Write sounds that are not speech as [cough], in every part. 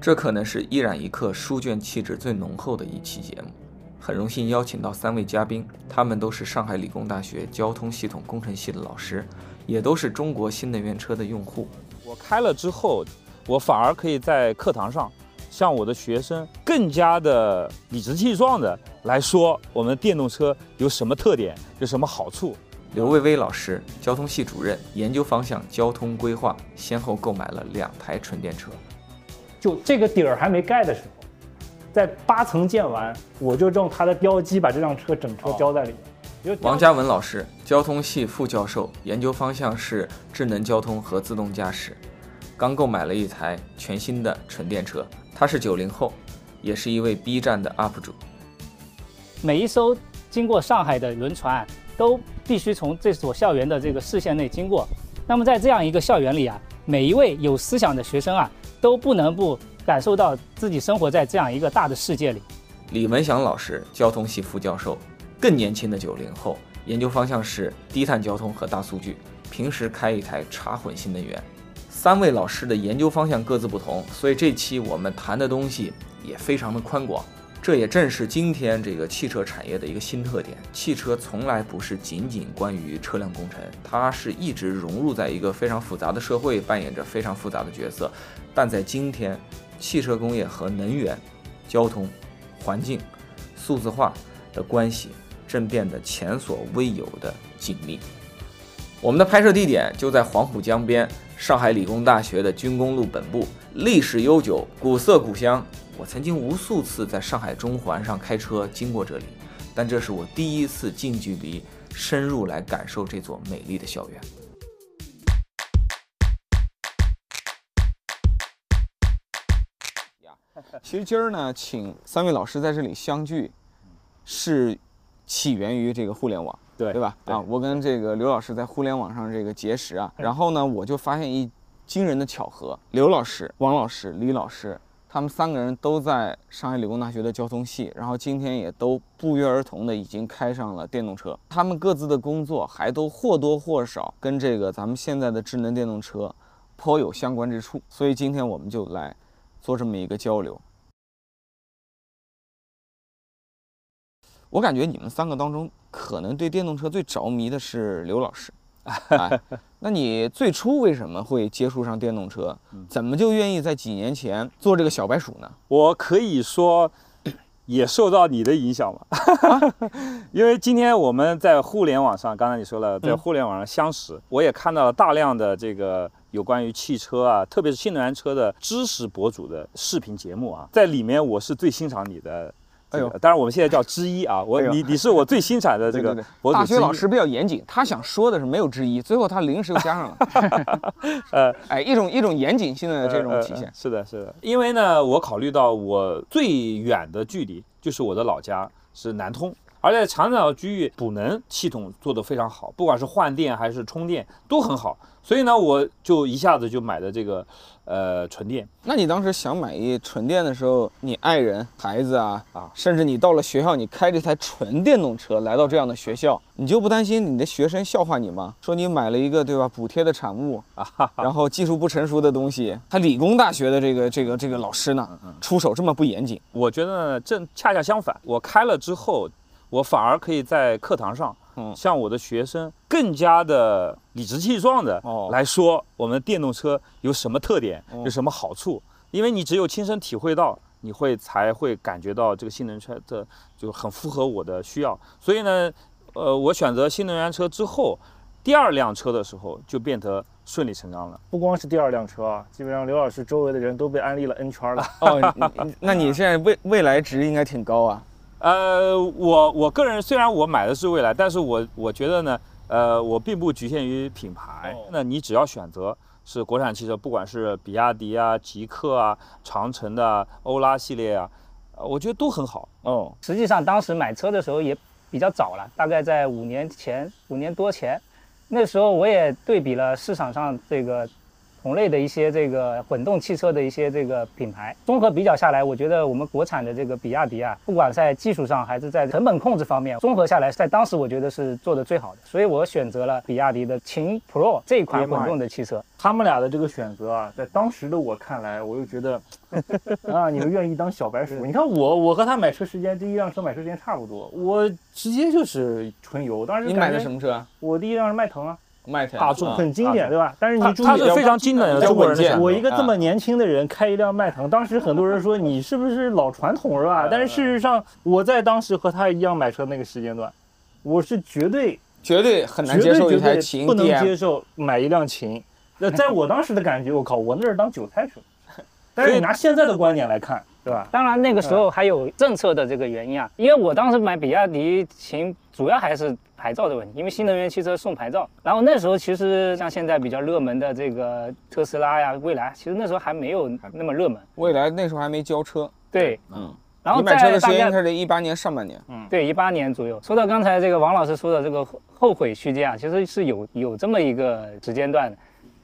这可能是一染一刻书卷气质最浓厚的一期节目。很荣幸邀请到三位嘉宾，他们都是上海理工大学交通系统工程系的老师，也都是中国新能源车的用户。我开了之后，我反而可以在课堂上向我的学生更加的理直气壮的来说，我们电动车有什么特点，有什么好处。刘薇薇老师，交通系主任，研究方向交通规划，先后购买了两台纯电车。就这个底儿还没盖的时候，在八层建完，我就用它的标机把这辆车整车标在里面。王嘉文老师，交通系副教授，研究方向是智能交通和自动驾驶，刚购买了一台全新的纯电车。他是九零后，也是一位 B 站的 UP 主。每一艘经过上海的轮船。都必须从这所校园的这个视线内经过。那么在这样一个校园里啊，每一位有思想的学生啊，都不能不感受到自己生活在这样一个大的世界里。李文祥老师，交通系副教授，更年轻的九零后，研究方向是低碳交通和大数据，平时开一台插混新能源。三位老师的研究方向各自不同，所以这期我们谈的东西也非常的宽广。这也正是今天这个汽车产业的一个新特点。汽车从来不是仅仅关于车辆工程，它是一直融入在一个非常复杂的社会，扮演着非常复杂的角色。但在今天，汽车工业和能源、交通、环境、数字化的关系正变得前所未有的紧密。我们的拍摄地点就在黄浦江边，上海理工大学的军工路本部，历史悠久，古色古香。我曾经无数次在上海中环上开车经过这里，但这是我第一次近距离深入来感受这座美丽的校园。[laughs] 其实今儿呢，请三位老师在这里相聚，是起源于这个互联网，对对吧？啊，我跟这个刘老师在互联网上这个结识啊，然后呢，我就发现一惊人的巧合：刘老师、王老师、李老师。他们三个人都在上海理工大学的交通系，然后今天也都不约而同的已经开上了电动车。他们各自的工作还都或多或少跟这个咱们现在的智能电动车颇有相关之处，所以今天我们就来做这么一个交流。我感觉你们三个当中，可能对电动车最着迷的是刘老师。[laughs] 那你最初为什么会接触上电动车？怎么就愿意在几年前做这个小白鼠呢？我可以说，也受到你的影响嘛。[laughs] 因为今天我们在互联网上，刚才你说了，在互联网上相识，我也看到了大量的这个有关于汽车啊，特别是新能源车的知识博主的视频节目啊，在里面我是最欣赏你的。哎呦，当然我们现在叫之一啊，我你你是我最欣赏的 [laughs] 这个博主大学老师比较严谨，他想说的是没有之一，最后他临时又加上了。[laughs] 呃，哎，一种一种严谨性的这种体现。是的，是的。因为呢，我考虑到我最远的距离就是我的老家是南通，而在长岛区域补能系统做得非常好，不管是换电还是充电都很好。所以呢，我就一下子就买的这个，呃，纯电。那你当时想买一纯电的时候，你爱人、孩子啊啊，甚至你到了学校，你开这台纯电动车来到这样的学校，你就不担心你的学生笑话你吗？说你买了一个对吧补贴的产物啊，然后技术不成熟的东西。他理工大学的这个这个这个老师呢，出手这么不严谨。我觉得正恰恰相反，我开了之后，我反而可以在课堂上。向我的学生更加的理直气壮的来说，我们电动车有什么特点，有什么好处？因为你只有亲身体会到，你会才会感觉到这个新能源车的就很符合我的需要。所以呢，呃，我选择新能源车之后，第二辆车的时候就变得顺理成章了。不光是第二辆车啊，基本上刘老师周围的人都被安利了 N 圈了。哦，那你现在未未来值应该挺高啊。呃，我我个人虽然我买的是蔚来，但是我我觉得呢，呃，我并不局限于品牌。那你只要选择是国产汽车，不管是比亚迪啊、极客啊、长城的欧拉系列啊，我觉得都很好。哦，实际上当时买车的时候也比较早了，大概在五年前、五年多前，那时候我也对比了市场上这个同类的一些这个混动汽车的一些这个品牌，综合比较下来，我觉得我们国产的这个比亚迪啊，不管在技术上还是在成本控制方面，综合下来，在当时我觉得是做的最好的，所以我选择了比亚迪的秦 Pro 这一款混动的汽车。他们俩的这个选择啊，在当时的我看来，我又觉得 [laughs] 啊，你们愿意当小白鼠？你看我，我和他买车时间，第一辆车买车时间差不多，我直接就是纯油。当时你买的什么车？我第一辆是迈腾啊。迈腾大众很经典，对吧？但是你注意，它是非常经典的中国人。我一个这么年轻的人开一辆迈腾，当时很多人说你是不是老传统，是吧？但是事实上，我在当时和他一样买车那个时间段，我是绝对绝对很难接受一台秦，不能接受买一辆秦。那在我当时的感觉，我靠，我那是当韭菜车。但是你拿现在的观点来看，对吧？当然那个时候还有政策的这个原因啊，因为我当时买比亚迪秦，主要还是。牌照的问题，因为新能源汽车送牌照，然后那时候其实像现在比较热门的这个特斯拉呀、蔚来，其实那时候还没有那么热门。蔚来那时候还没交车。对，嗯。然后你买车的时间是一八年上半年。嗯，对，一八年左右。说到刚才这个王老师说的这个后悔区间啊，其实是有有这么一个时间段的，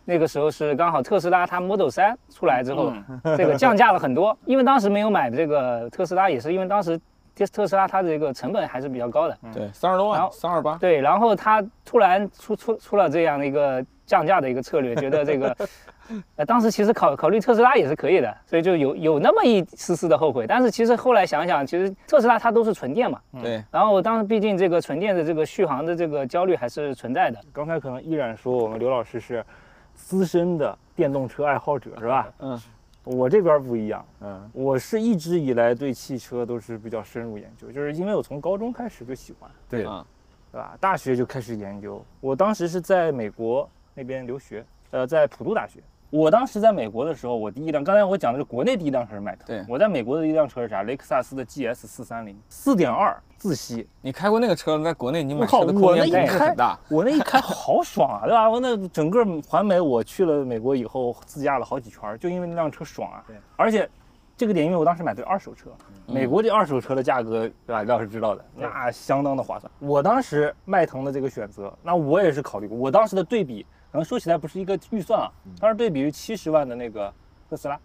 那个时候是刚好特斯拉它 Model 3出来之后，这个降价了很多，因为当时没有买这个特斯拉，也是因为当时。特斯拉它的这个成本还是比较高的，对，三十多万，三二八，对，然后它突然出出出了这样的一个降价的一个策略，觉得这个，[laughs] 呃，当时其实考考虑特斯拉也是可以的，所以就有有那么一丝丝的后悔。但是其实后来想想，其实特斯拉它都是纯电嘛，对。然后当时毕竟这个纯电的这个续航的这个焦虑还是存在的。刚才可能依然说我们刘老师是资深的电动车爱好者，是吧？嗯。我这边不一样，嗯，我是一直以来对汽车都是比较深入研究，就是因为我从高中开始就喜欢，对，对吧？大学就开始研究。我当时是在美国那边留学，呃，在普渡大学。我当时在美国的时候，我第一辆，刚才我讲的是国内第一辆车是迈腾。对，我在美国的一辆车是啥？雷克萨斯的 GS 四三零，四点二自吸。你开过那个车，在国内你买车的空间是很大。我那一开好爽啊，对吧？我那整个环美，我去了美国以后自驾了好几圈，就因为那辆车爽啊。对，而且这个点，因为我当时买的是二手车，美国这二手车的价格，对吧？你倒是知道的，那相当的划算。我当时迈腾的这个选择，那我也是考虑过，我当时的对比。可能说起来不是一个预算啊，当时对比于七十万的那个特斯拉，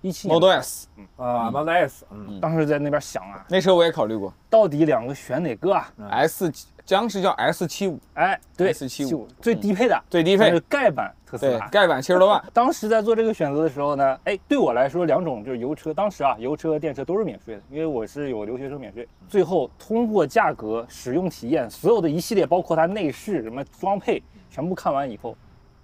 一七 Model S，嗯啊 Model S，嗯，当时在那边想啊，那车我也考虑过，到底两个选哪个啊？S 将是叫 S 七五，哎，对，S 七五最低配的，最低配是盖板特斯拉，盖板七十多万。[laughs] 当时在做这个选择的时候呢，哎，对我来说两种就是油车，当时啊油车和电车都是免税的，因为我是有留学生免税。最后通过价格、使用体验，所有的一系列，包括它内饰什么装配，全部看完以后。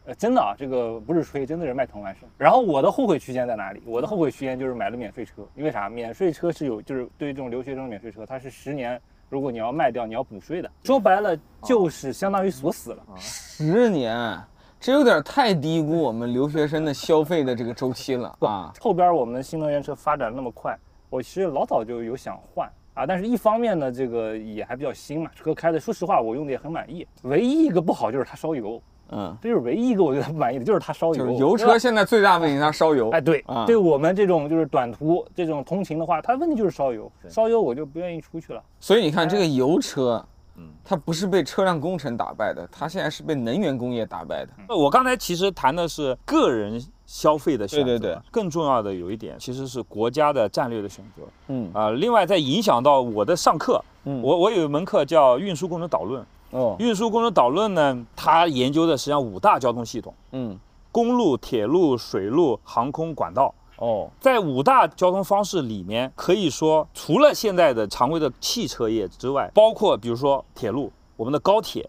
呃，真的啊，这个不是吹，真的是迈腾完胜。然后我的后悔区间在哪里？我的后悔区间就是买了免税车，因为啥？免税车是有，就是对于这种留学生免税车，它是十年，如果你要卖掉，你要补税的。说白了就是相当于锁死了。十年，这有点太低估我们留学生的消费的这个周期了啊。后边我们的新能源车发展那么快，我其实老早就有想换啊，但是一方面呢，这个也还比较新嘛，车开的，说实话我用的也很满意。唯一一个不好就是它烧油。嗯，这就是唯一一个我觉得不满意的，就是它烧油。就是油车现在最大问题，它烧油。哎，对，对我们这种就是短途这种通勤的话，它问题就是烧油。烧油我就不愿意出去了。所以你看这个油车，嗯，它不是被车辆工程打败的，它现在是被能源工业打败的。我刚才其实谈的是个人消费的选择，对对对。更重要的有一点，其实是国家的战略的选择。嗯啊，另外在影响到我的上课，嗯，我我有一门课叫运输工程导论。哦，运输工程导论呢，它研究的实际上五大交通系统，嗯，公路、铁路、水路、航空、管道。哦，在五大交通方式里面，可以说除了现在的常规的汽车业之外，包括比如说铁路，我们的高铁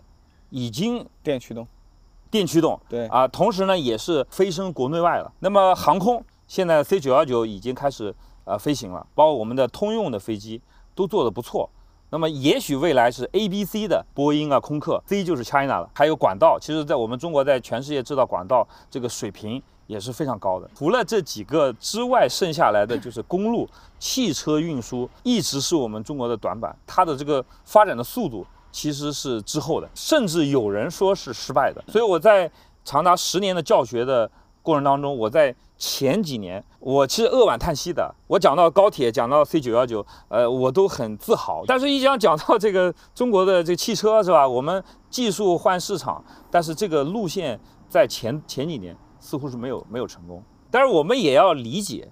已经电驱动，电驱动，对啊，同时呢也是飞升国内外了。那么航空，现在 C 九幺九已经开始呃飞行了，包括我们的通用的飞机都做得不错。那么也许未来是 A、B、C 的波音啊、空客，C 就是 China 了。还有管道，其实在我们中国在全世界制造管道这个水平也是非常高的。除了这几个之外，剩下来的就是公路、汽车运输，一直是我们中国的短板。它的这个发展的速度其实是之后的，甚至有人说是失败的。所以我在长达十年的教学的过程当中，我在。前几年我其实扼腕叹息的，我讲到高铁，讲到 C 九幺九，呃，我都很自豪。但是，一讲讲到这个中国的这汽车是吧？我们技术换市场，但是这个路线在前前几年似乎是没有没有成功。但是我们也要理解，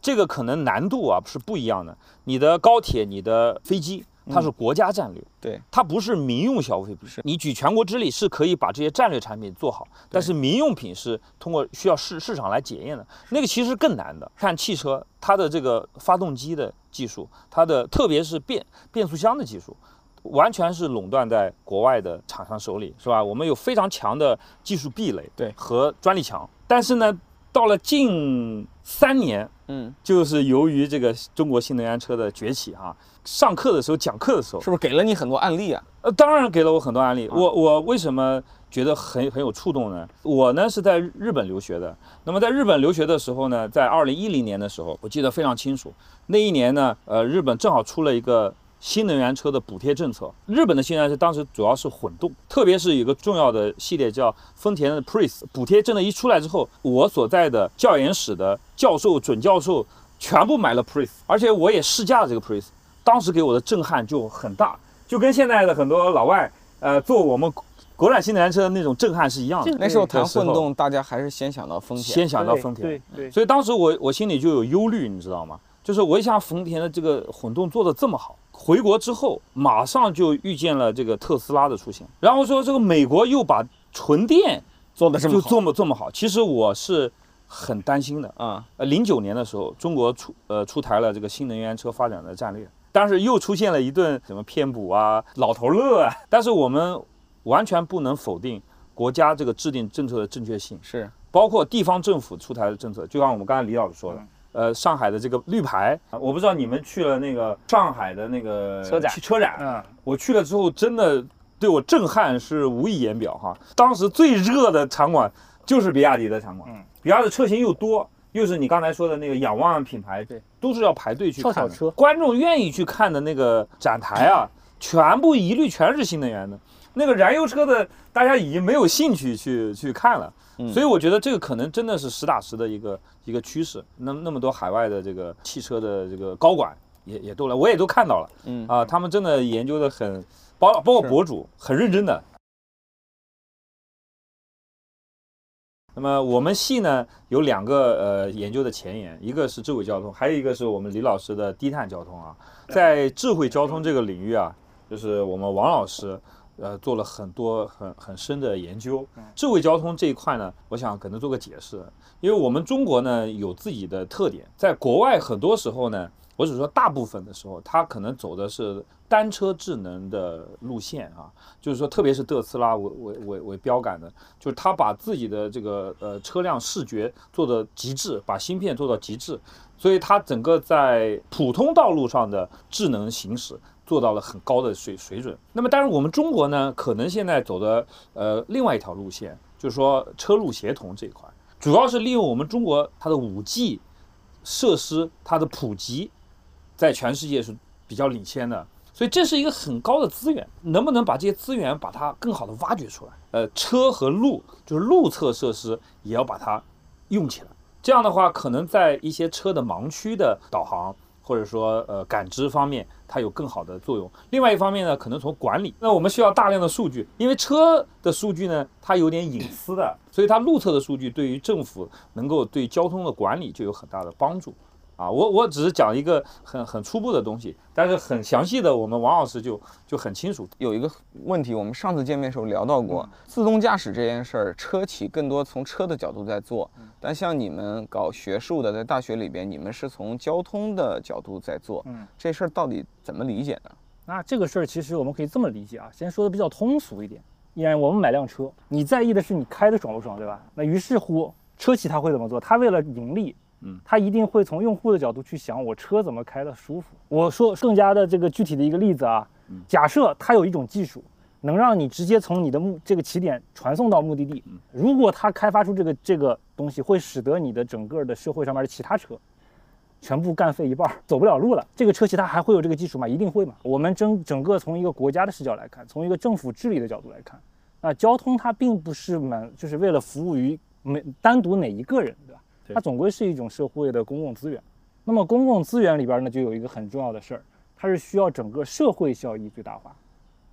这个可能难度啊是不一样的。你的高铁，你的飞机。它是国家战略，对，它不是民用消费品。是你举全国之力是可以把这些战略产品做好，但是民用品是通过需要市市场来检验的，那个其实更难的。看汽车，它的这个发动机的技术，它的特别是变变速箱的技术，完全是垄断在国外的厂商手里，是吧？我们有非常强的技术壁垒，对，和专利墙。但是呢，到了近三年，嗯，就是由于这个中国新能源车的崛起，哈。上课的时候讲课的时候，是不是给了你很多案例啊？呃，当然给了我很多案例。我我为什么觉得很很有触动呢？我呢是在日本留学的。那么在日本留学的时候呢，在二零一零年的时候，我记得非常清楚。那一年呢，呃，日本正好出了一个新能源车的补贴政策。日本的新能源车当时主要是混动，特别是有个重要的系列叫丰田的 Prius。补贴政策一出来之后，我所在的教研室的教授、准教授全部买了 Prius，而且我也试驾了这个 Prius。当时给我的震撼就很大，就跟现在的很多老外，呃，做我们国产新能源车的那种震撼是一样的。那时候谈混动，大家还是先想到丰田，先想到丰田。对对。所以当时我我心里就有忧虑，你知道吗？就是我一想丰田的这个混动做的这么好，回国之后马上就遇见了这个特斯拉的出现，然后说这个美国又把纯电做的这么就这么这么好，其实我是很担心的啊。呃，零九年的时候，中国出呃出台了这个新能源车发展的战略。但是又出现了一顿什么偏补啊、老头乐啊。但是我们完全不能否定国家这个制定政策的正确性，是包括地方政府出台的政策。就像我们刚才李老师说的，呃，上海的这个绿牌，我不知道你们去了那个上海的那个车展，车展，嗯，我去了之后真的对我震撼是无以言表哈。当时最热的场馆就是比亚迪的场馆，嗯，比亚迪车型又多。又是你刚才说的那个仰望品牌，对，都是要排队去看车。观众愿意去看的那个展台啊，全部一律全是新能源的，那个燃油车的大家已经没有兴趣去去看了。所以我觉得这个可能真的是实打实的一个一个趋势。那那么多海外的这个汽车的这个高管也也都来，我也都看到了。嗯啊，他们真的研究的很，包包括博主很认真的。那么我们系呢有两个呃研究的前沿，一个是智慧交通，还有一个是我们李老师的低碳交通啊。在智慧交通这个领域啊，就是我们王老师呃做了很多很很深的研究。智慧交通这一块呢，我想可能做个解释，因为我们中国呢有自己的特点，在国外很多时候呢。我只说大部分的时候，它可能走的是单车智能的路线啊，就是说，特别是特斯拉为为为为标杆的，就是它把自己的这个呃车辆视觉做的极致，把芯片做到极致，所以它整个在普通道路上的智能行驶做到了很高的水水准。那么，当然我们中国呢，可能现在走的呃另外一条路线，就是说车路协同这一块，主要是利用我们中国它的五 G 设施它的普及。在全世界是比较领先的，所以这是一个很高的资源，能不能把这些资源把它更好的挖掘出来？呃，车和路就是路侧设施也要把它用起来，这样的话，可能在一些车的盲区的导航或者说呃感知方面，它有更好的作用。另外一方面呢，可能从管理，那我们需要大量的数据，因为车的数据呢，它有点隐私的，所以它路测的数据对于政府能够对交通的管理就有很大的帮助。啊，我我只是讲一个很很初步的东西，但是很详细的，我们王老师就就很清楚。有一个问题，我们上次见面时候聊到过，自动驾驶这件事儿，车企更多从车的角度在做，但像你们搞学术的，在大学里边，你们是从交通的角度在做，嗯，这事儿到底怎么理解呢？那这个事儿其实我们可以这么理解啊，先说的比较通俗一点，依然我们买辆车，你在意的是你开的爽不爽，对吧？那于是乎，车企他会怎么做？他为了盈利。嗯，他一定会从用户的角度去想，我车怎么开的舒服。我说更加的这个具体的一个例子啊，假设它有一种技术，能让你直接从你的目这个起点传送到目的地。如果它开发出这个这个东西，会使得你的整个的社会上面的其他车全部干废一半，走不了路了。这个车企它还会有这个技术吗？一定会嘛。我们整整个从一个国家的视角来看，从一个政府治理的角度来看，那交通它并不是满就是为了服务于每单独哪一个人，对吧？它总归是一种社会的公共资源，那么公共资源里边呢，就有一个很重要的事儿，它是需要整个社会效益最大化。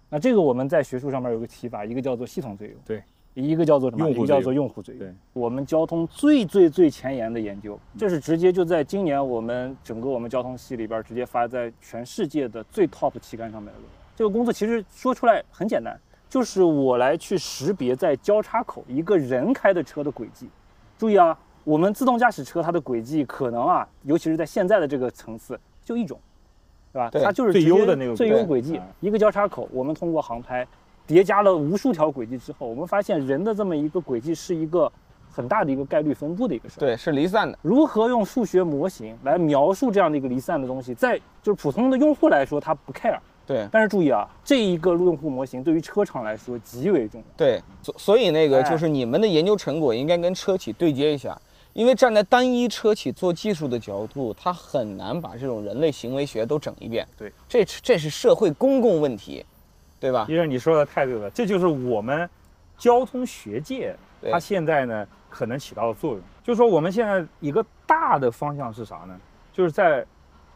那这个我们在学术上面有个提法，一个叫做系统作用，对，一个叫做什么？一个叫做用户最优。对，我们交通最最最前沿的研究，这是直接就在今年我们整个我们交通系里边直接发在全世界的最 top 期刊上面的。这个工作其实说出来很简单，就是我来去识别在交叉口一个人开的车的轨迹。注意啊，我们自动驾驶车它的轨迹可能啊，尤其是在现在的这个层次，就一种。对吧？它就是最优的那个最优轨迹，一个交叉口。我们通过航拍叠加了无数条轨迹之后，我们发现人的这么一个轨迹是一个很大的一个概率分布的一个事儿。对，是离散的。如何用数学模型来描述这样的一个离散的东西，在就是普通的用户来说，他不 care。对。但是注意啊，这一个用户模型对于车厂来说极为重要。对，所所以那个就是你们的研究成果应该跟车企对接一下。因为站在单一车企做技术的角度，他很难把这种人类行为学都整一遍。对，这这是社会公共问题，对吧？医生，你说的太对了，这就是我们交通学界它现在呢可能起到的作用。就是说，我们现在一个大的方向是啥呢？就是在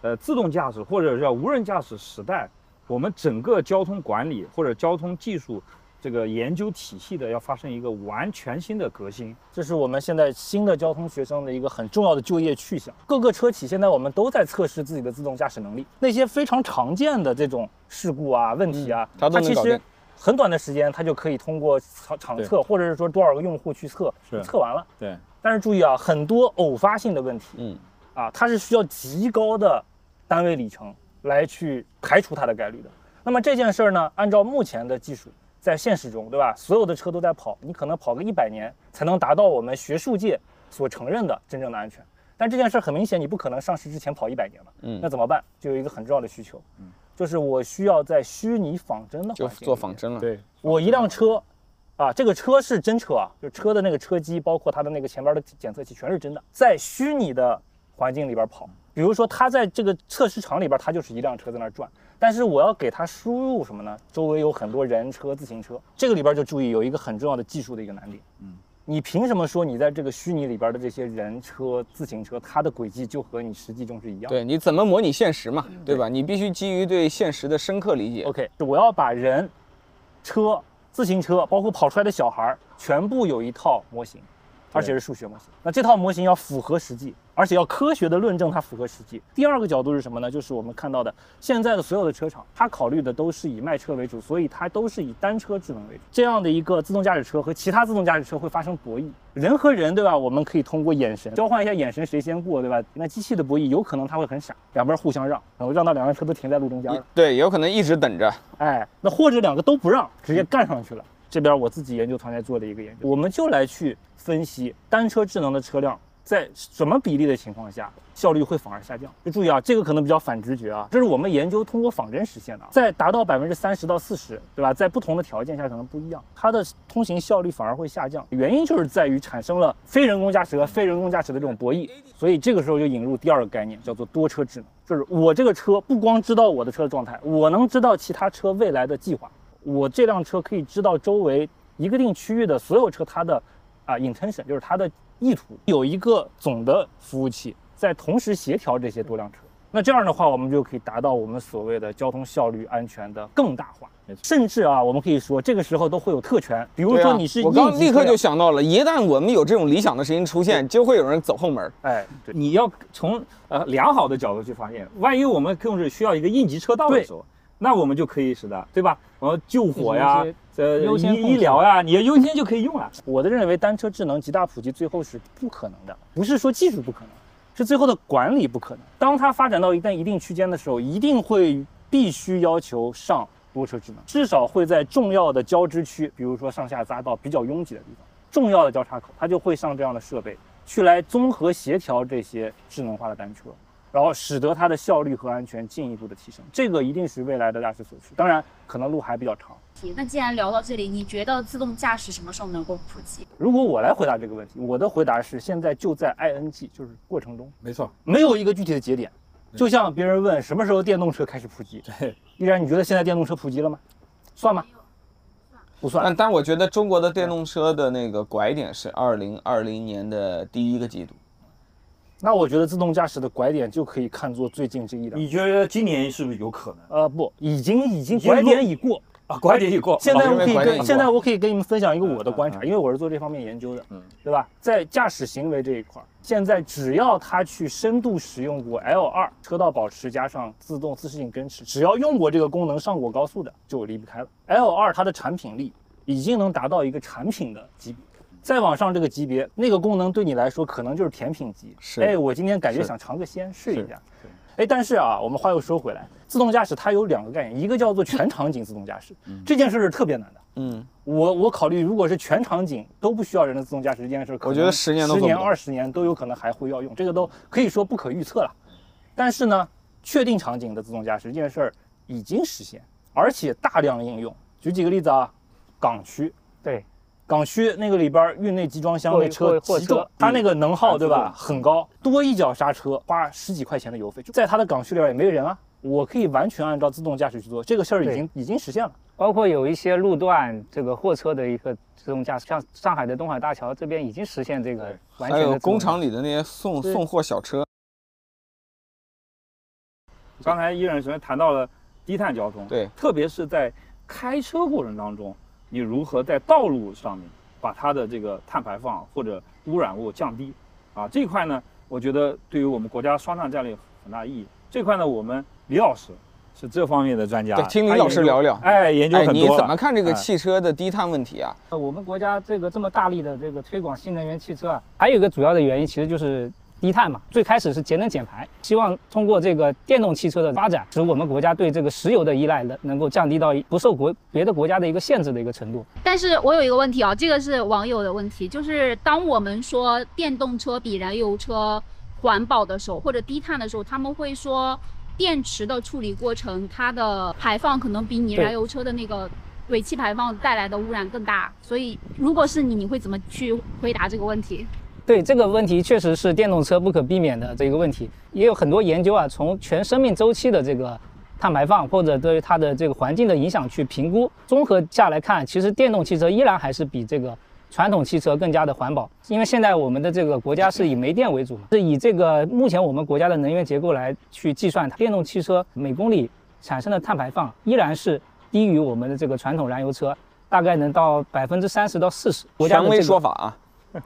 呃自动驾驶或者叫无人驾驶时代，我们整个交通管理或者交通技术。这个研究体系的要发生一个完全新的革新，这是我们现在新的交通学生的一个很重要的就业去向。各个车企现在我们都在测试自己的自动驾驶能力，那些非常常见的这种事故啊、问题啊，它其实很短的时间它就可以通过场场测，或者是说多少个用户去测，测完了。对。但是注意啊，很多偶发性的问题，嗯，啊，它是需要极高的单位里程来去排除它的概率的。那么这件事儿呢，按照目前的技术。在现实中，对吧？所有的车都在跑，你可能跑个一百年才能达到我们学术界所承认的真正的安全。但这件事很明显，你不可能上市之前跑一百年了。嗯，那怎么办？就有一个很重要的需求，嗯，就是我需要在虚拟仿真的环境，就做仿真了。对，我一辆车，啊，这个车是真车啊，就车的那个车机，包括它的那个前边的检测器，全是真的，在虚拟的环境里边跑。比如说，它在这个测试场里边，它就是一辆车在那转。但是我要给它输入什么呢？周围有很多人车、自行车，这个里边就注意有一个很重要的技术的一个难点。嗯，你凭什么说你在这个虚拟里边的这些人车、自行车，它的轨迹就和你实际中是一样？对，你怎么模拟现实嘛？对吧？你必须基于对现实的深刻理解。OK，我要把人、车、自行车，包括跑出来的小孩，全部有一套模型。而且是数学模型，那这套模型要符合实际，而且要科学的论证它符合实际。第二个角度是什么呢？就是我们看到的现在的所有的车厂，它考虑的都是以卖车为主，所以它都是以单车智能为主。这样的一个自动驾驶车和其他自动驾驶车会发生博弈，人和人，对吧？我们可以通过眼神交换一下眼神，谁先过，对吧？那机器的博弈有可能它会很傻，两边互相让，然后让到两辆车都停在路中间。对，有可能一直等着。哎，那或者两个都不让，直接干上去了。这边我自己研究团队做的一个研究，我们就来去。分析单车智能的车辆在什么比例的情况下效率会反而下降？就注意啊，这个可能比较反直觉啊，这是我们研究通过仿真实现的，在达到百分之三十到四十，对吧？在不同的条件下可能不一样，它的通行效率反而会下降。原因就是在于产生了非人工驾驶和非人工驾驶的这种博弈，所以这个时候就引入第二个概念，叫做多车智能，就是我这个车不光知道我的车的状态，我能知道其他车未来的计划，我这辆车可以知道周围一个定区域的所有车它的。啊，intention 就是它的意图，有一个总的服务器在同时协调这些多辆车。那这样的话，我们就可以达到我们所谓的交通效率、安全的更大化。甚至啊，我们可以说这个时候都会有特权，比如说你是我刚立刻就想到了，一旦我们有这种理想的事情出现，就会有人走后门。哎，你要从呃良好的角度去发现，万一我们控制需要一个应急车道的时候。那我们就可以使得，对吧？然后救火呀，呃，医医疗啊，你优先就可以用啊。我的认为，单车智能极大普及最后是不可能的，不是说技术不可能，是最后的管理不可能。当它发展到一旦一定区间的时候，一定会必须要求上多车智能，至少会在重要的交织区，比如说上下匝道比较拥挤的地方，重要的交叉口，它就会上这样的设备，去来综合协调这些智能化的单车。然后使得它的效率和安全进一步的提升，这个一定是未来的大势所趋。当然，可能路还比较长。那既然聊到这里，你觉得自动驾驶什么时候能够普及？如果我来回答这个问题，我的回答是现在就在 ing，就是过程中。没错，没有一个具体的节点。就像别人问什么时候电动车开始普及，对，依然你觉得现在电动车普及了吗？算吗？不算。但但我觉得中国的电动车的那个拐点是二零二零年的第一个季度。那我觉得自动驾驶的拐点就可以看作最近这一两。你觉得今年是不是有可能？呃，不，已经已经拐点已过，啊，拐点已过。现在我可以现在我可以跟你们分享一个我的嗯观察，嗯因为我是做这方面研究的，嗯对吧？在驾驶行为这一块儿，现在只要他去深度使用过 L 2车道保持加上自动自适应跟驰，只要用过这个功能上过高速的，就离不开了。L 2它的产品力已经能达到一个产品的级别。再往上这个级别，那个功能对你来说可能就是甜品级。是哎，我今天感觉想尝个鲜，试一下。哎，但是啊，我们话又说回来，自动驾驶它有两个概念，一个叫做全场景自动驾驶，这件事是特别难的。嗯，我我考虑，如果是全场景都不需要人的自动驾驶这件事，可我觉得十年十年、二十年都有可能还会要用，这个都可以说不可预测了。但是呢，确定场景的自动驾驶这件事儿已经实现，而且大量应用。举几个例子啊，港区，对，港区那个里边儿运内集装箱货那车货极重车它那个能耗对吧很高，多一脚刹车花十几块钱的油费，就在它的港区里边也没人啊，我可以完全按照自动驾驶去做，这个事儿已经已经实现了。包括有一些路段，这个货车的一个自动驾驶，像上海的东海大桥这边已经实现这个完还全的自动有工厂里的那些送送货小车，刚才伊人首先谈到了低碳交通，对特别是在开车过程当中，你如何在道路上面把它的这个碳排放或者污染物降低啊？这一块呢，我觉得对于我们国家双碳战略有很大意义。这块呢，我们李老师是这方面的专家，对听李老师聊聊哎，研究哎，很多了。你怎么看这个哎汽车的低碳问题啊？呃我们国家这个这么大力的这个推广新能源汽车啊，还有一个主要的原因其实就是低碳嘛。最开始是节能减排，希望通过这个电动汽车的发展，使我们国家对这个石油的依赖能能够降低到不受国别的国家的一个限制的一个程度。但是我有一个问题啊，这个是网友的问题，就是当我们说电动车比燃油车环保的时候，或者低碳的时候，他们会说电池的处理过程，它的排放可能比你燃油车的那个尾气排放带来的污染更大。所以，如果是你，你会怎么去回答这个问题？对这个问题，确实是电动车不可避免的这个问题。也有很多研究啊，从全生命周期的这个碳排放或者对它的这个环境的影响去评估，综合下来看，其实电动汽车依然还是比这个传统汽车更加的环保。因为现在我们的这个国家是以煤电为主嘛，是以这个目前我们国家的能源结构来去计算，电动汽车每公里产生的碳排放依然是低于我们的这个传统燃油车，大概能到百分之三十到四十。国家说法啊，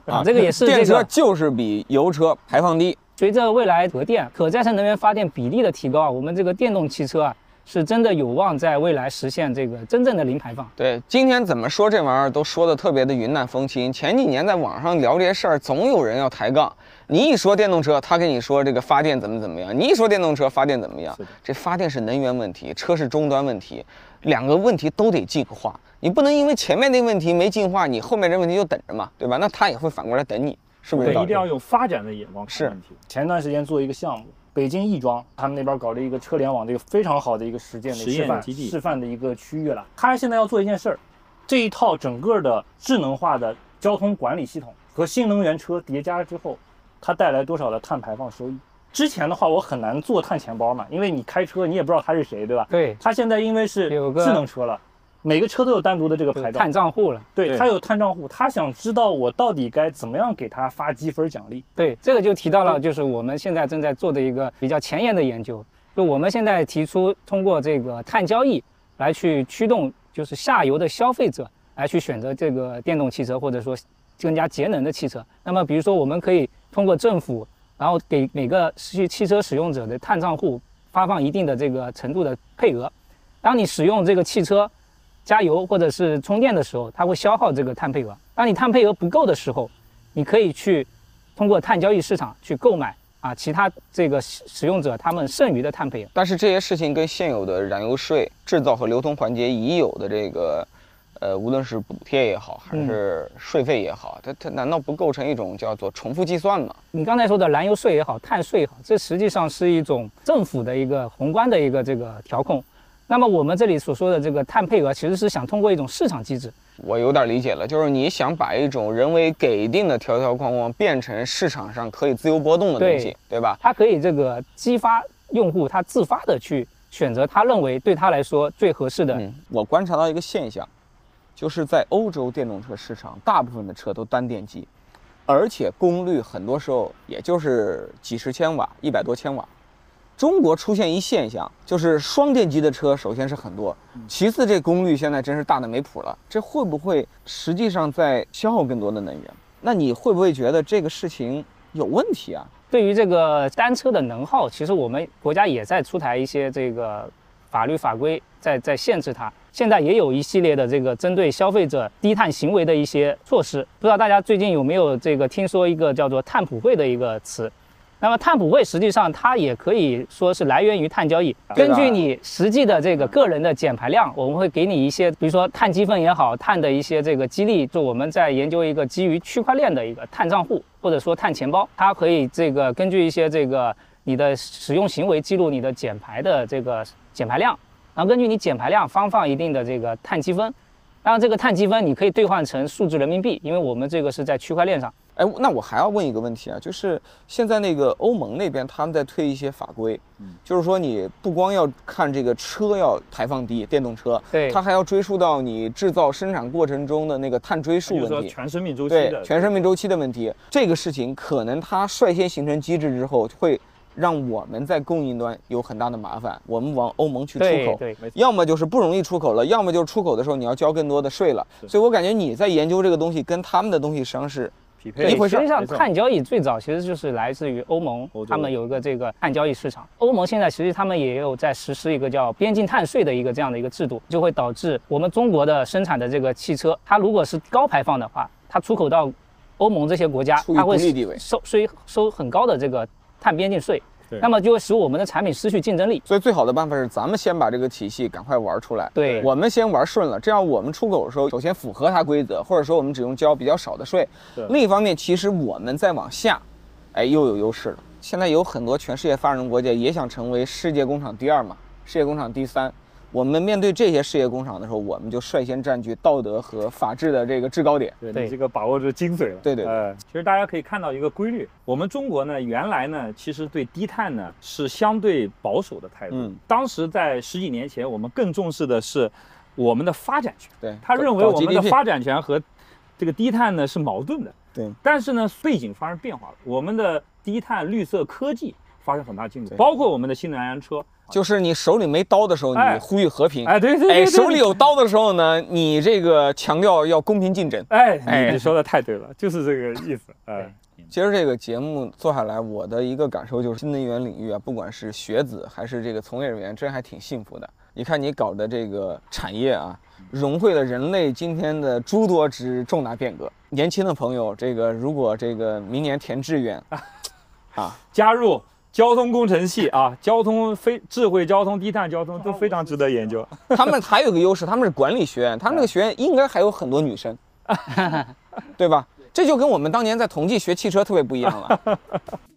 啊，这个也是电这个车就是比油车排放低。随着未来核电、可再生能源发电比例的提高啊，我们这个电动汽车啊，是真的有望在未来实现这个真正的零排放。对，今天怎么说这玩意儿都说的特别的云淡风轻。前几年在网上聊这些事儿，总有人要抬杠。你一说电动车，他跟你说这个发电怎么怎么样；你一说电动车发电怎么样，这发电是能源问题，车是终端问题，两个问题都得进化。你不能因为前面那问题没进化，你后面这问题就等着嘛，对吧？那他也会反过来等你，是不是对？一定要用发展的眼光是看问题。前段时间做一个项目，北京亦庄他们那边搞了一个车联网的一个非常好的一个实践的示范基地示范的一个区域了。他现在要做一件事儿，这一套整个的智能化的交通管理系统和新能源车叠加之后，它带来多少的碳排放收益？之前的话我很难做碳钱包嘛，因为你开车你也不知道他是谁，对吧？对，它现在因为是有个智能车了，每个车都有单独的这个牌照，碳账户了。对对他有碳账户，他想知道我到底该怎么样给他发积分奖励。对，这个就提到了，就是我们现在正在做的一个比较前沿的研究。就我们现在提出通过这个碳交易来去驱动，就是下游的消费者来去选择这个电动汽车，或者说更加节能的汽车。那么，比如说我们可以通过政府，然后给每个汽汽车使用者的碳账户发放一定的这个程度的配额。当你使用这个汽车加油或者是充电的时候，它会消耗这个碳配额。当你碳配额不够的时候，你可以去通过碳交易市场去购买啊其他这个使使用者他们剩余的碳配额。但是这些事情跟现有的燃油税、制造和流通环节已有的这个，呃，无论是补贴也好，还是税费也好，它它难道不构成一种叫做重复计算吗？你刚才说的燃油税也好，碳税也好，这实际上是一种政府的一个宏观的一个这个调控。那么我们这里所说的这个碳配额，其实是想通过一种市场机制，我有点理解了，就是你想把一种人为给定的条条框框变成市场上可以自由波动的东西，对吧？它可以这个激发用户他自发的去选择他认为对他来说最合适的。嗯，我观察到一个现象，就是在欧洲电动车市场，大部分的车都单电机，而且功率很多时候也就是几十千瓦、一百多千瓦。中国出现一现象，就是双电机的车，首先是很多，其次这功率现在真是大的没谱了。这会不会实际上在消耗更多的能源？那你会不会觉得这个事情有问题啊？对于这个单车的能耗，其实我们国家也在出台一些这个法律法规，在在限制它。现在也有一系列的这个针对消费者低碳行为的一些措施。不知道大家最近有没有这个听说一个叫做碳普惠的一个词？那么碳普惠实际上它也可以说是来源于碳交易，根据你实际的这个个人的减排量，我们会给你一些，比如说碳积分也好，碳的一些这个激励。就我们在研究一个基于区块链的一个碳账户，或者说碳钱包，它可以这个根据一些这个你的使用行为记录你的减排的这个减排量，然后根据你减排量发放一定的这个碳积分，然后这个碳积分你可以兑换成数字人民币，因为我们这个是在区块链上。哎，那我还要问一个问题啊，就是现在那个欧盟那边他们在推一些法规，嗯，就是说你不光要看这个车要排放低，电动车，对，它还要追溯到你制造生产过程中的那个碳追溯问题，全生命周期的，全生命周期的问题，这个事情可能它率先形成机制之后会。让我们在供应端有很大的麻烦，我们往欧盟去出口，对，要么就是不容易出口了，要么就是出口的时候你要交更多的税了。所以我感觉你在研究这个东西，跟他们的东西实际上是匹配一回事。实际上，碳交易最早其实就是来自于欧盟，他们有一个这个碳交易市场。欧盟现在其实他们也有在实施一个叫边境碳税的一个这样的一个制度，就会导致我们中国的生产的这个汽车，它如果是高排放的话，它出口到欧盟这些国家，它会收收收很高的这个碳边境税。那么就会使我们的产品失去竞争力，所以最好的办法是咱们先把这个体系赶快玩出来。对，我们先玩顺了，这样我们出口的时候，首先符合它规则，或者说我们只用交比较少的税。另一方面，其实我们再往下，哎，又有优势了。现在有很多全世界发展中国家也想成为世界工厂第二嘛，世界工厂第三。我们面对这些事业工厂的时候，我们就率先占据道德和法治的这个制高点。对你这个把握住精髓了。对对，呃，其实大家可以看到一个规律，我们中国呢，原来呢，其实对低碳呢是相对保守的态度。嗯。当时在十几年前，我们更重视的是我们的发展权。对。他认为我们的发展权和这个低碳呢是矛盾的。对。但是呢，背景发生变化了，我们的低碳绿色科技发生很大进步，包括我们的新能源车。就是你手里没刀的时候，你呼吁和平；哎，对对，哎，手里有刀的时候呢，你这个强调要公平竞争。哎，你说的太对了，[laughs] 就是这个意思。[laughs] 哎，其实这个节目做下来，我的一个感受就是，新能源领域啊，不管是学子还是这个从业人员，真还挺幸福的。你看你搞的这个产业啊，融汇了人类今天的诸多之重大变革。年轻的朋友，这个如果这个明年填志愿，[laughs] 啊，加入。交通工程系啊，交通非智慧交通、低碳交通都非常值得研究。[laughs] 他们还有个优势，他们是管理学院，他们那个学院应该还有很多女生，[laughs] 对吧？这就跟我们当年在同济学汽车特别不一样了。[laughs]